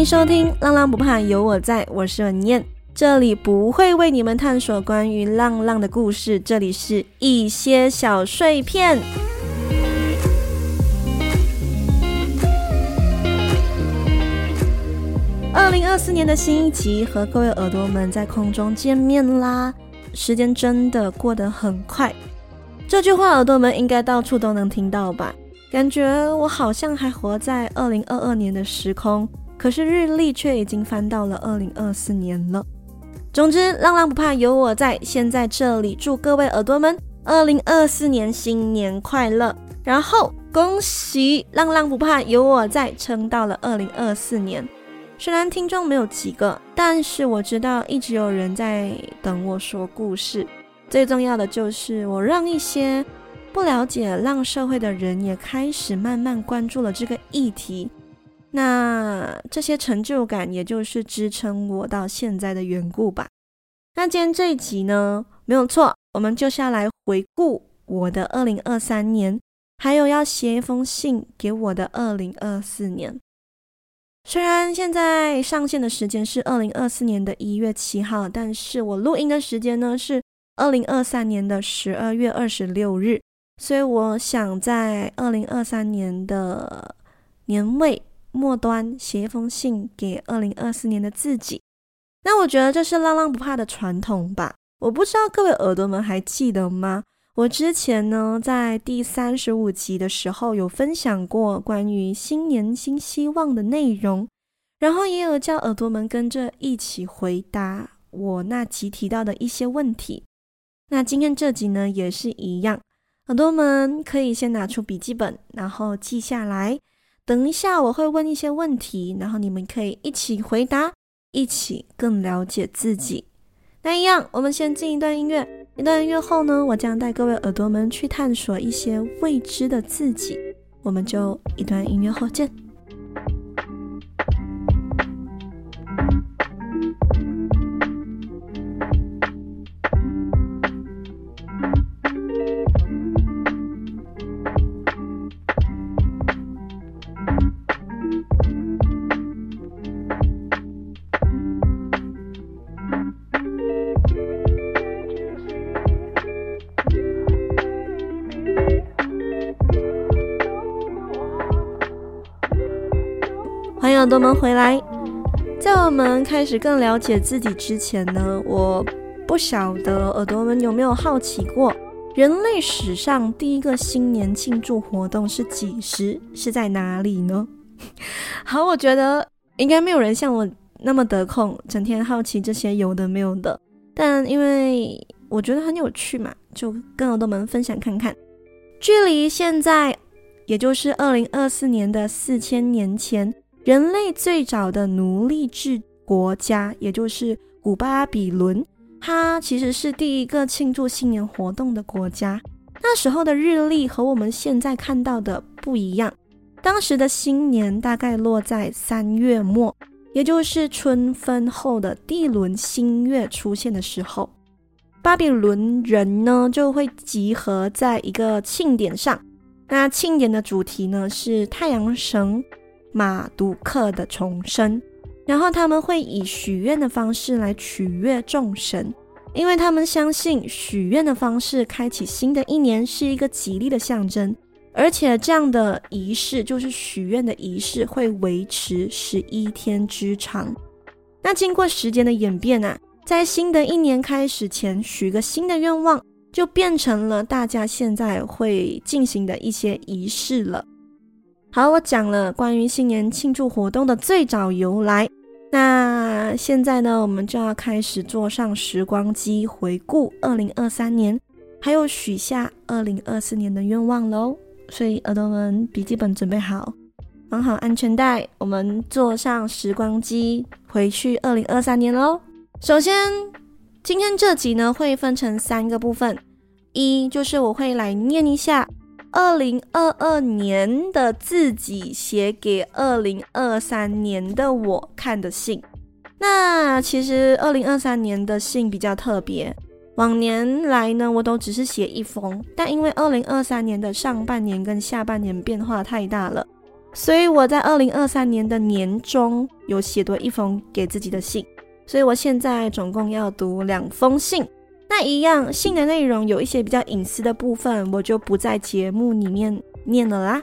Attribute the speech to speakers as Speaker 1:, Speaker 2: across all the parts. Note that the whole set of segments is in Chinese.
Speaker 1: 迎收听《浪浪不怕有我在》，我是文燕，这里不会为你们探索关于浪浪的故事，这里是一些小碎片。二零二四年的新一集，和各位耳朵们在空中见面啦！时间真的过得很快，这句话耳朵们应该到处都能听到吧？感觉我好像还活在二零二二年的时空，可是日历却已经翻到了二零二四年了。总之，浪浪不怕有我在，先在这里祝各位耳朵们二零二四年新年快乐！然后恭喜浪浪不怕有我在，撑到了二零二四年。虽然听众没有几个，但是我知道一直有人在等我说故事。最重要的就是我让一些。不了解浪社会的人也开始慢慢关注了这个议题，那这些成就感也就是支撑我到现在的缘故吧。那今天这一集呢，没有错，我们就是要来回顾我的二零二三年，还有要写一封信给我的二零二四年。虽然现在上线的时间是二零二四年的一月七号，但是我录音的时间呢是二零二三年的十二月二十六日。所以我想在二零二三年的年尾末端写一封信给二零二四年的自己。那我觉得这是浪浪不怕的传统吧。我不知道各位耳朵们还记得吗？我之前呢在第三十五集的时候有分享过关于新年新希望的内容，然后也有叫耳朵们跟着一起回答我那集提到的一些问题。那今天这集呢也是一样。耳朵们可以先拿出笔记本，然后记下来。等一下我会问一些问题，然后你们可以一起回答，一起更了解自己。那一样，我们先进一段音乐。一段音乐后呢，我将带各位耳朵们去探索一些未知的自己。我们就一段音乐后见。朵们回来，在我们开始更了解自己之前呢，我不晓得耳朵们有没有好奇过，人类史上第一个新年庆祝活动是几时，是在哪里呢？好，我觉得应该没有人像我那么得空，整天好奇这些有的没有的。但因为我觉得很有趣嘛，就跟耳朵们分享看看。距离现在，也就是二零二四年的四千年前。人类最早的奴隶制国家，也就是古巴比伦，它其实是第一个庆祝新年活动的国家。那时候的日历和我们现在看到的不一样，当时的新年大概落在三月末，也就是春分后的第一轮新月出现的时候。巴比伦人呢就会集合在一个庆典上，那庆典的主题呢是太阳神。马杜克的重生，然后他们会以许愿的方式来取悦众神，因为他们相信许愿的方式开启新的一年是一个吉利的象征，而且这样的仪式就是许愿的仪式会维持十一天之长。那经过时间的演变啊，在新的一年开始前许个新的愿望，就变成了大家现在会进行的一些仪式了。好，我讲了关于新年庆祝活动的最早由来。那现在呢，我们就要开始坐上时光机，回顾二零二三年，还有许下二零二四年的愿望喽。所以耳朵们，笔记本准备好，绑好安全带，我们坐上时光机，回去二零二三年喽。首先，今天这集呢会分成三个部分，一就是我会来念一下。二零二二年的自己写给二零二三年的我看的信。那其实二零二三年的信比较特别，往年来呢，我都只是写一封，但因为二零二三年的上半年跟下半年变化太大了，所以我在二零二三年的年中有写多一封给自己的信，所以我现在总共要读两封信。那一样信的内容有一些比较隐私的部分，我就不在节目里面念了啦，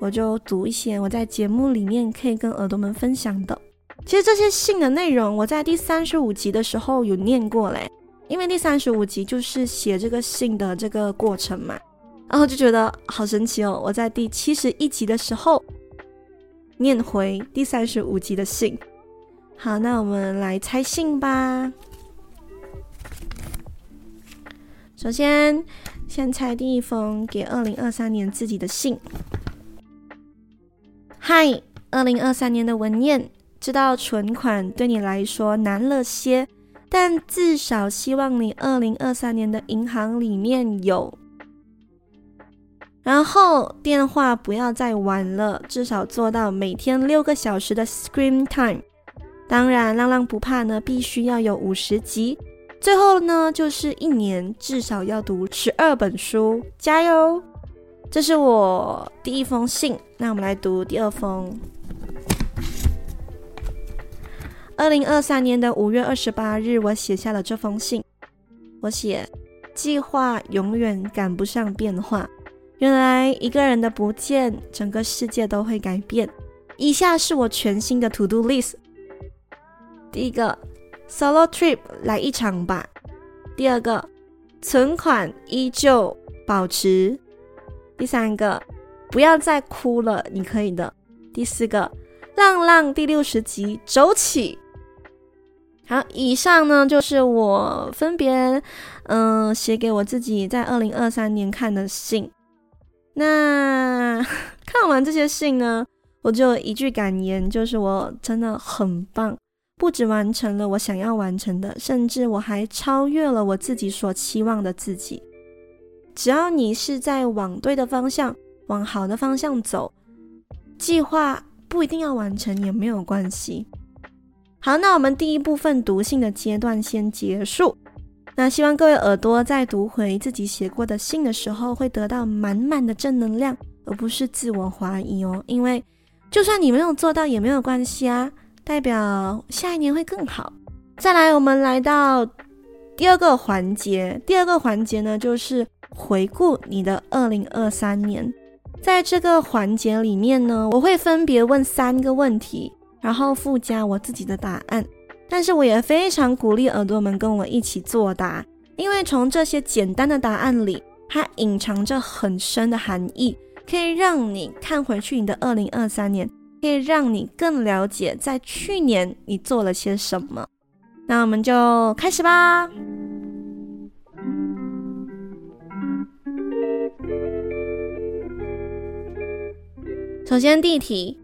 Speaker 1: 我就读一些我在节目里面可以跟耳朵们分享的。其实这些信的内容我在第三十五集的时候有念过嘞，因为第三十五集就是写这个信的这个过程嘛，然后就觉得好神奇哦，我在第七十一集的时候。念回第三十五集的信。好，那我们来猜信吧。首先，先拆第一封给二零二三年自己的信。嗨，二零二三年的文彦，知道存款对你来说难了些，但至少希望你二零二三年的银行里面有。然后电话不要再玩了，至少做到每天六个小时的 screen time。当然，浪浪不怕呢，必须要有五十集。最后呢，就是一年至少要读十二本书，加油！这是我第一封信，那我们来读第二封。二零二三年的五月二十八日，我写下了这封信。我写：计划永远赶不上变化。原来一个人的不见，整个世界都会改变。以下是我全新的 to do list。第一个，solo trip 来一场吧。第二个，存款依旧保持。第三个，不要再哭了，你可以的。第四个，浪浪第六十集走起。好，以上呢就是我分别嗯写给我自己在二零二三年看的信。那 看完这些信呢，我就一句感言，就是我真的很棒，不止完成了我想要完成的，甚至我还超越了我自己所期望的自己。只要你是在往对的方向，往好的方向走，计划不一定要完成也没有关系。好，那我们第一部分读信的阶段先结束。那希望各位耳朵在读回自己写过的信的时候，会得到满满的正能量，而不是自我怀疑哦。因为就算你没有做到也没有关系啊，代表下一年会更好。再来，我们来到第二个环节。第二个环节呢，就是回顾你的二零二三年。在这个环节里面呢，我会分别问三个问题，然后附加我自己的答案。但是我也非常鼓励耳朵们跟我一起作答，因为从这些简单的答案里，它隐藏着很深的含义，可以让你看回去你的二零二三年，可以让你更了解在去年你做了些什么。那我们就开始吧。首先第一题。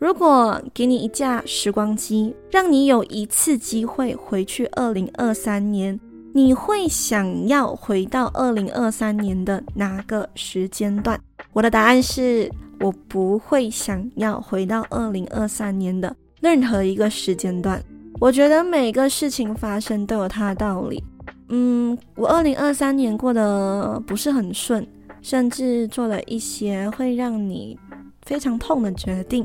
Speaker 1: 如果给你一架时光机，让你有一次机会回去二零二三年，你会想要回到二零二三年的哪个时间段？我的答案是我不会想要回到二零二三年的任何一个时间段。我觉得每个事情发生都有它的道理。嗯，我二零二三年过得不是很顺，甚至做了一些会让你非常痛的决定。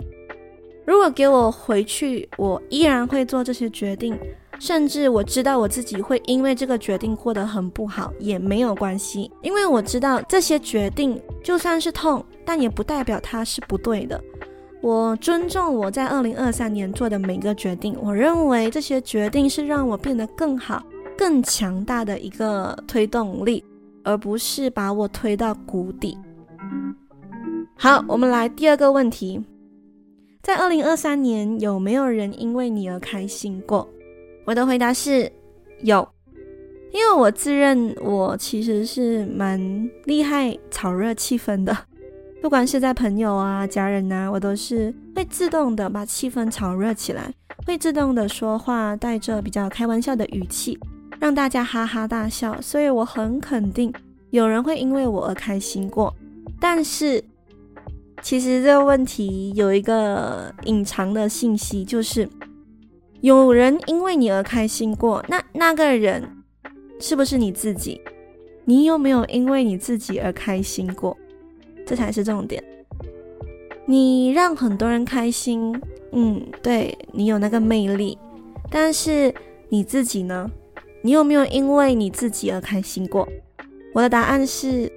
Speaker 1: 如果给我回去，我依然会做这些决定，甚至我知道我自己会因为这个决定过得很不好，也没有关系，因为我知道这些决定就算是痛，但也不代表它是不对的。我尊重我在二零二三年做的每个决定，我认为这些决定是让我变得更好、更强大的一个推动力，而不是把我推到谷底。好，我们来第二个问题。在二零二三年，有没有人因为你而开心过？我的回答是有，因为我自认我其实是蛮厉害炒热气氛的，不管是在朋友啊、家人啊，我都是会自动的把气氛炒热起来，会自动的说话带着比较开玩笑的语气，让大家哈哈大笑。所以我很肯定有人会因为我而开心过，但是。其实这个问题有一个隐藏的信息，就是有人因为你而开心过，那那个人是不是你自己？你有没有因为你自己而开心过？这才是重点。你让很多人开心，嗯，对，你有那个魅力，但是你自己呢？你有没有因为你自己而开心过？我的答案是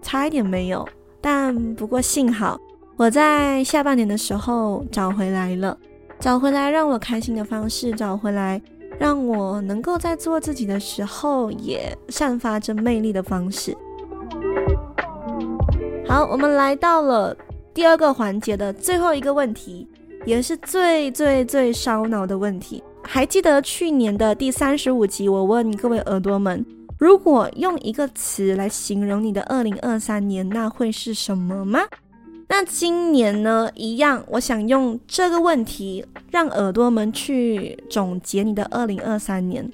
Speaker 1: 差一点没有，但不过幸好我在下半年的时候找回来了，找回来让我开心的方式，找回来让我能够在做自己的时候也散发着魅力的方式。好，我们来到了第二个环节的最后一个问题，也是最最最烧脑的问题。还记得去年的第三十五集，我问各位耳朵们，如果用一个词来形容你的二零二三年，那会是什么吗？那今年呢？一样，我想用这个问题让耳朵们去总结你的二零二三年。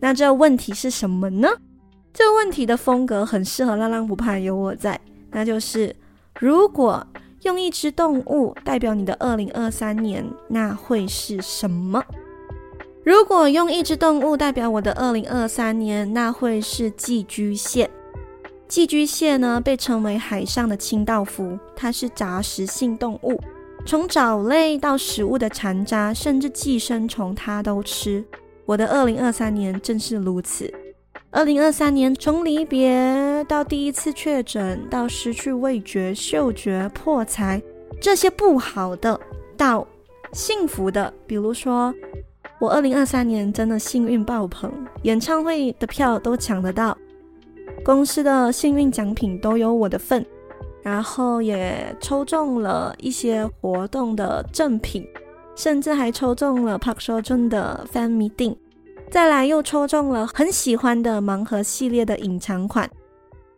Speaker 1: 那这问题是什么呢？这问题的风格很适合浪浪不怕有我在，那就是如果用一只动物代表你的二零二三年，那会是什么？如果用一只动物代表我的二零二三年，那会是寄居蟹。寄居蟹呢，被称为海上的清道夫，它是杂食性动物，从藻类到食物的残渣，甚至寄生虫它都吃。我的二零二三年正是如此。二零二三年从离别到第一次确诊，到失去味觉、嗅觉、破财，这些不好的，到幸福的，比如说。我二零二三年真的幸运爆棚，演唱会的票都抢得到，公司的幸运奖品都有我的份，然后也抽中了一些活动的赠品，甚至还抽中了 Park Seo Joon 的 Fan Meeting，再来又抽中了很喜欢的盲盒系列的隐藏款，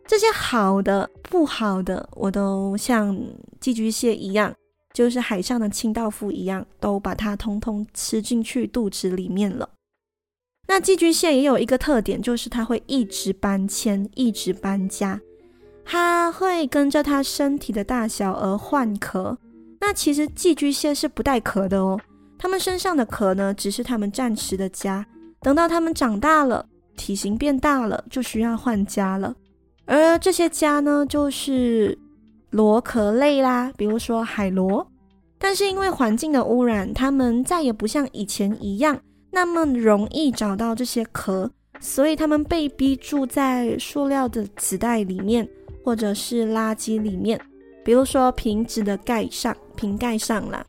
Speaker 1: 这些好的不好的，我都像寄居蟹一样。就是海上的清道夫一样，都把它通通吃进去肚子里面了。那寄居蟹也有一个特点，就是它会一直搬迁，一直搬家，它会跟着它身体的大小而换壳。那其实寄居蟹是不带壳的哦，它们身上的壳呢，只是它们暂时的家。等到它们长大了，体型变大了，就需要换家了。而这些家呢，就是。螺壳类啦，比如说海螺，但是因为环境的污染，它们再也不像以前一样那么容易找到这些壳，所以它们被逼住在塑料的纸袋里面，或者是垃圾里面，比如说瓶子的盖上、瓶盖上啦。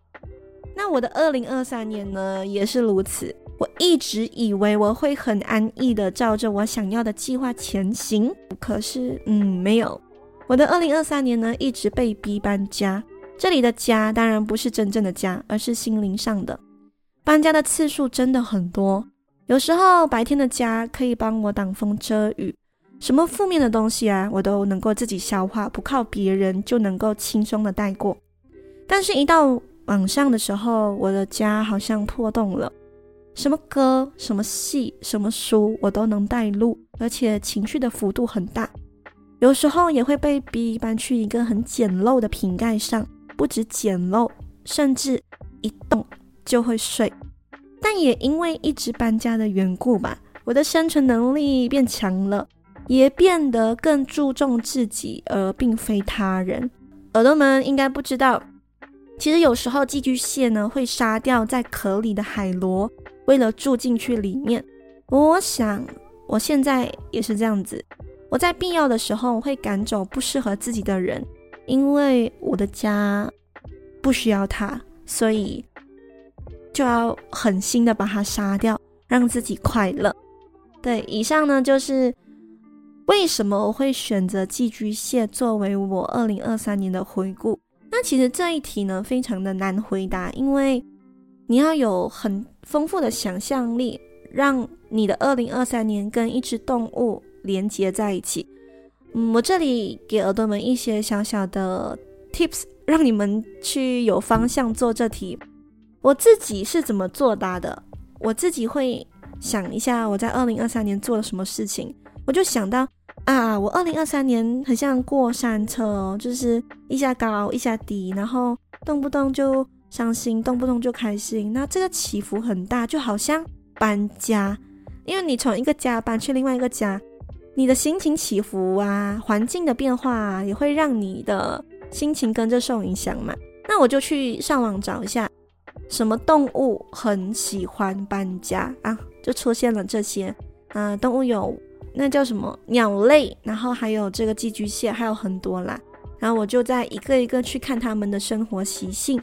Speaker 1: 那我的二零二三年呢，也是如此。我一直以为我会很安逸的照着我想要的计划前行，可是，嗯，没有。我的二零二三年呢，一直被逼搬家。这里的家当然不是真正的家，而是心灵上的。搬家的次数真的很多。有时候白天的家可以帮我挡风遮雨，什么负面的东西啊，我都能够自己消化，不靠别人就能够轻松的带过。但是，一到晚上的时候，我的家好像破洞了，什么歌、什么戏、什么书，我都能带入，而且情绪的幅度很大。有时候也会被逼搬去一个很简陋的瓶盖上，不止简陋，甚至一动就会睡。但也因为一直搬家的缘故吧，我的生存能力变强了，也变得更注重自己，而并非他人。耳朵们应该不知道，其实有时候寄居蟹呢会杀掉在壳里的海螺，为了住进去里面。我想我现在也是这样子。我在必要的时候会赶走不适合自己的人，因为我的家不需要他，所以就要狠心的把它杀掉，让自己快乐。对，以上呢就是为什么我会选择寄居蟹作为我二零二三年的回顾。那其实这一题呢非常的难回答，因为你要有很丰富的想象力，让你的二零二三年跟一只动物。连接在一起，嗯，我这里给耳朵们一些小小的 tips，让你们去有方向做这题。我自己是怎么作答的？我自己会想一下我在二零二三年做了什么事情，我就想到啊，我二零二三年很像过山车哦，就是一下高一下低，然后动不动就伤心，动不动就开心，那这个起伏很大，就好像搬家，因为你从一个家搬去另外一个家。你的心情起伏啊，环境的变化啊，也会让你的心情跟着受影响嘛。那我就去上网找一下，什么动物很喜欢搬家啊？就出现了这些啊、动物有那叫什么鸟类，然后还有这个寄居蟹，还有很多啦。然后我就在一个一个去看他们的生活习性，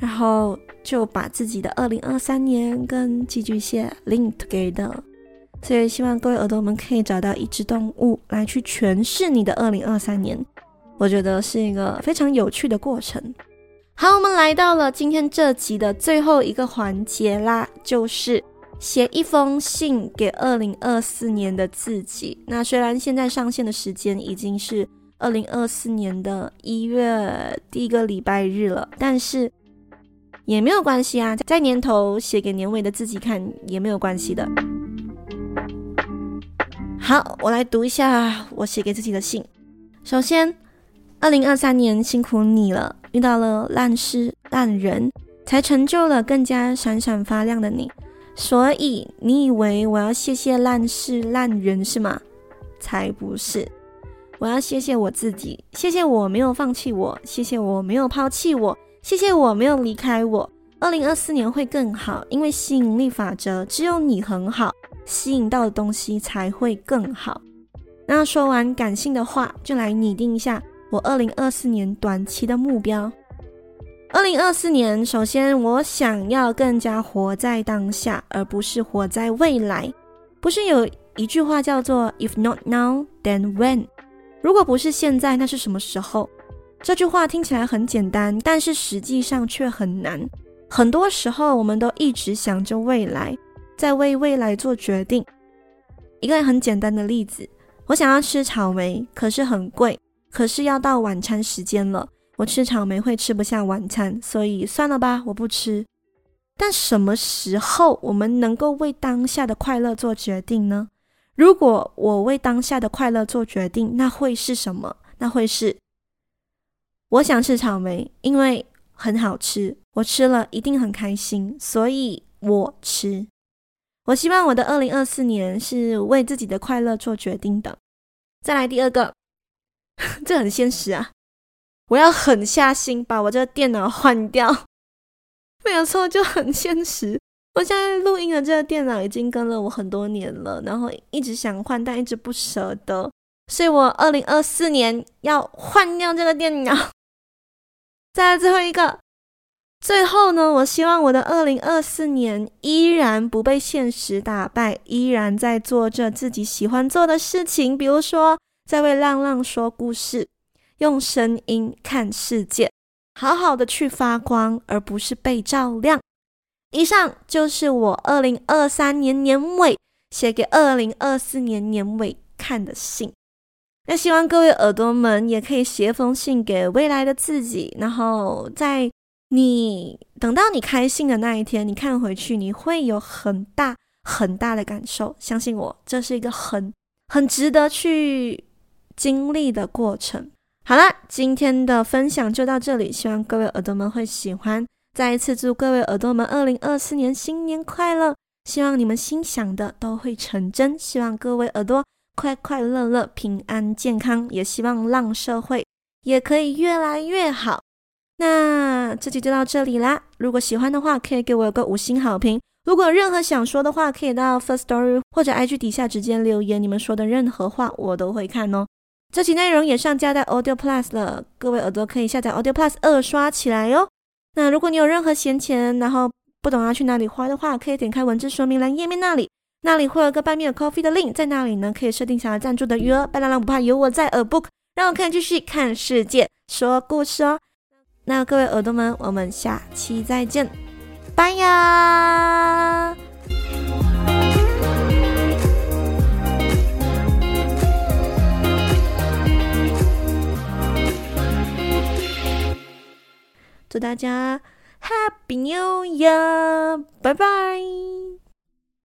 Speaker 1: 然后就把自己的二零二三年跟寄居蟹 link together。所以希望各位耳朵们可以找到一只动物来去诠释你的二零二三年，我觉得是一个非常有趣的过程。好，我们来到了今天这集的最后一个环节啦，就是写一封信给二零二四年的自己。那虽然现在上线的时间已经是二零二四年的一月第一个礼拜日了，但是也没有关系啊，在年头写给年尾的自己看也没有关系的。好，我来读一下我写给自己的信。首先，二零二三年辛苦你了，遇到了烂事烂人，才成就了更加闪闪发亮的你。所以，你以为我要谢谢烂事烂人是吗？才不是，我要谢谢我自己，谢谢我没有放弃我，谢谢我没有抛弃我，谢谢我没有离开我。二零二四年会更好，因为吸引力法则，只有你很好。吸引到的东西才会更好。那说完感性的话，就来拟定一下我二零二四年短期的目标。二零二四年，首先我想要更加活在当下，而不是活在未来。不是有一句话叫做 “If not now, then when”？如果不是现在，那是什么时候？这句话听起来很简单，但是实际上却很难。很多时候，我们都一直想着未来。在为未来做决定。一个很简单的例子，我想要吃草莓，可是很贵，可是要到晚餐时间了，我吃草莓会吃不下晚餐，所以算了吧，我不吃。但什么时候我们能够为当下的快乐做决定呢？如果我为当下的快乐做决定，那会是什么？那会是我想吃草莓，因为很好吃，我吃了一定很开心，所以我吃。我希望我的二零二四年是为自己的快乐做决定的。再来第二个，这很现实啊！我要狠下心把我这个电脑换掉。没有错，就很现实。我现在录音的这个电脑已经跟了我很多年了，然后一直想换，但一直不舍得，所以我二零二四年要换掉这个电脑。再来最后一个。最后呢，我希望我的二零二四年依然不被现实打败，依然在做着自己喜欢做的事情，比如说在为浪浪说故事，用声音看世界，好好的去发光，而不是被照亮。以上就是我二零二三年年尾写给二零二四年年尾看的信。那希望各位耳朵们也可以写封信给未来的自己，然后在。你等到你开信的那一天，你看回去，你会有很大很大的感受。相信我，这是一个很很值得去经历的过程。好了，今天的分享就到这里，希望各位耳朵们会喜欢。再一次祝各位耳朵们二零二四年新年快乐！希望你们心想的都会成真，希望各位耳朵快快乐乐、平安健康，也希望浪社会也可以越来越好。那这集就到这里啦。如果喜欢的话，可以给我个五星好评。如果任何想说的话，可以到 First Story 或者 IG 底下直接留言。你们说的任何话，我都会看哦。这期内容也上架在 Audio Plus 了，各位耳朵可以下载 Audio Plus 二刷起来哟。那如果你有任何闲钱，然后不懂要去哪里花的话，可以点开文字说明栏页面那里，那里会有个 Buy Coffee 的 link，在那里呢可以设定想要赞助的余额。白浪浪不怕有我在，A Book 让我可以继续看世界，说故事哦。那各位耳朵们，我们下期再见，拜呀！祝大家 Happy New Year，拜拜。